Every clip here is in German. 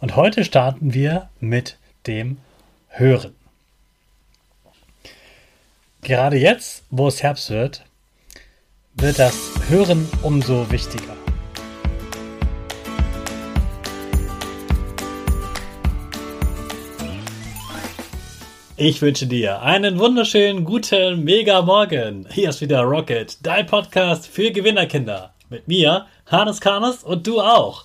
Und heute starten wir mit dem Hören. Gerade jetzt, wo es Herbst wird, wird das Hören umso wichtiger. Ich wünsche dir einen wunderschönen guten Mega Morgen. Hier ist wieder Rocket, dein Podcast für Gewinnerkinder. Mit mir, Hannes Karnes und du auch.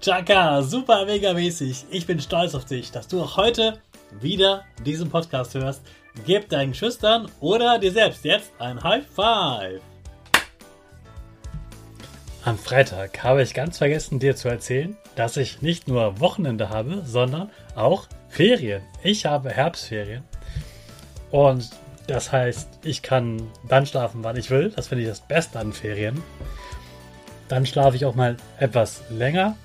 Chaka, super mega mäßig. Ich bin stolz auf dich, dass du auch heute wieder diesen Podcast hörst. Gib deinen Schüchtern oder dir selbst jetzt ein High Five. Am Freitag habe ich ganz vergessen, dir zu erzählen, dass ich nicht nur Wochenende habe, sondern auch Ferien. Ich habe Herbstferien. Und das heißt, ich kann dann schlafen, wann ich will. Das finde ich das Beste an Ferien. Dann schlafe ich auch mal etwas länger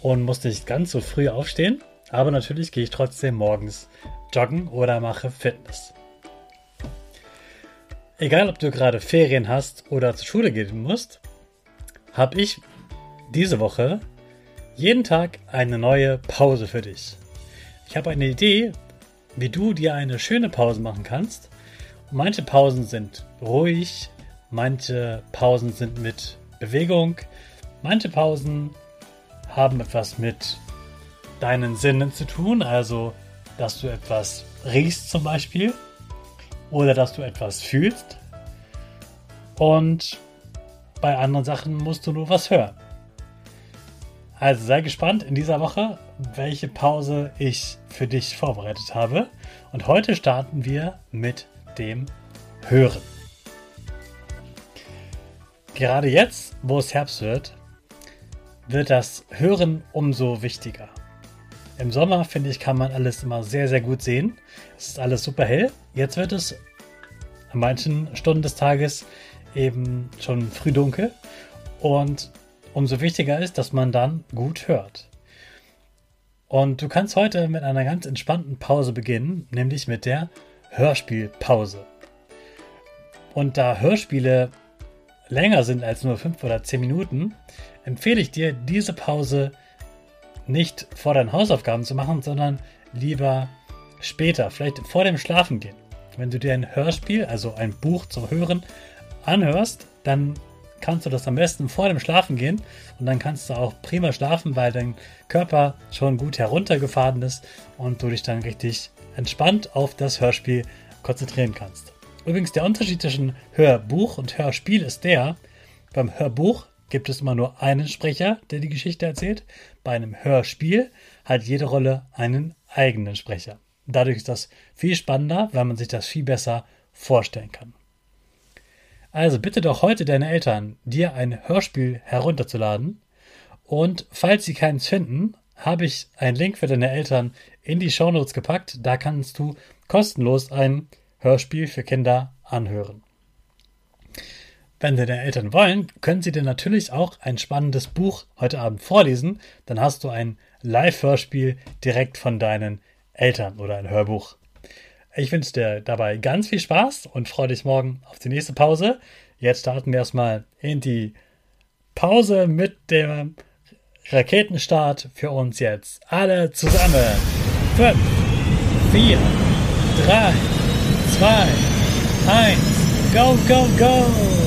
und muss nicht ganz so früh aufstehen. Aber natürlich gehe ich trotzdem morgens joggen oder mache Fitness. Egal, ob du gerade Ferien hast oder zur Schule gehen musst, habe ich diese Woche jeden Tag eine neue Pause für dich. Ich habe eine Idee, wie du dir eine schöne Pause machen kannst. Manche Pausen sind ruhig, manche Pausen sind mit Bewegung, manche Pausen haben etwas mit deinen Sinnen zu tun, also dass du etwas riechst zum Beispiel oder dass du etwas fühlst. Und bei anderen Sachen musst du nur was hören. Also sei gespannt in dieser Woche, welche Pause ich für dich vorbereitet habe. Und heute starten wir mit dem Hören. Gerade jetzt, wo es Herbst wird, wird das Hören umso wichtiger. Im Sommer, finde ich, kann man alles immer sehr, sehr gut sehen. Es ist alles super hell. Jetzt wird es an manchen Stunden des Tages eben schon früh dunkel. Und umso wichtiger ist, dass man dann gut hört. Und du kannst heute mit einer ganz entspannten Pause beginnen, nämlich mit der Hörspielpause. Und da Hörspiele länger sind als nur 5 oder 10 Minuten, empfehle ich dir, diese Pause nicht vor deinen Hausaufgaben zu machen, sondern lieber später, vielleicht vor dem Schlafengehen. Wenn du dir ein Hörspiel, also ein Buch zum Hören, anhörst, dann kannst du das am besten vor dem Schlafengehen und dann kannst du auch prima schlafen, weil dein Körper schon gut heruntergefahren ist und du dich dann richtig entspannt auf das Hörspiel konzentrieren kannst. Übrigens, der Unterschied zwischen Hörbuch und Hörspiel ist der, beim Hörbuch gibt es immer nur einen Sprecher, der die Geschichte erzählt. Bei einem Hörspiel hat jede Rolle einen eigenen Sprecher. Dadurch ist das viel spannender, weil man sich das viel besser vorstellen kann. Also bitte doch heute deine Eltern, dir ein Hörspiel herunterzuladen. Und falls sie keins finden, habe ich einen Link für deine Eltern in die Shownotes gepackt. Da kannst du kostenlos ein Hörspiel für Kinder anhören. Wenn deine Eltern wollen, können sie dir natürlich auch ein spannendes Buch heute Abend vorlesen. Dann hast du ein Live-Hörspiel direkt von deinen Eltern oder ein Hörbuch. Ich wünsche dir dabei ganz viel Spaß und freue dich morgen auf die nächste Pause. Jetzt starten wir erstmal in die Pause mit dem Raketenstart für uns jetzt. Alle zusammen. 5, 4, 3, 2, 1, go, go, go!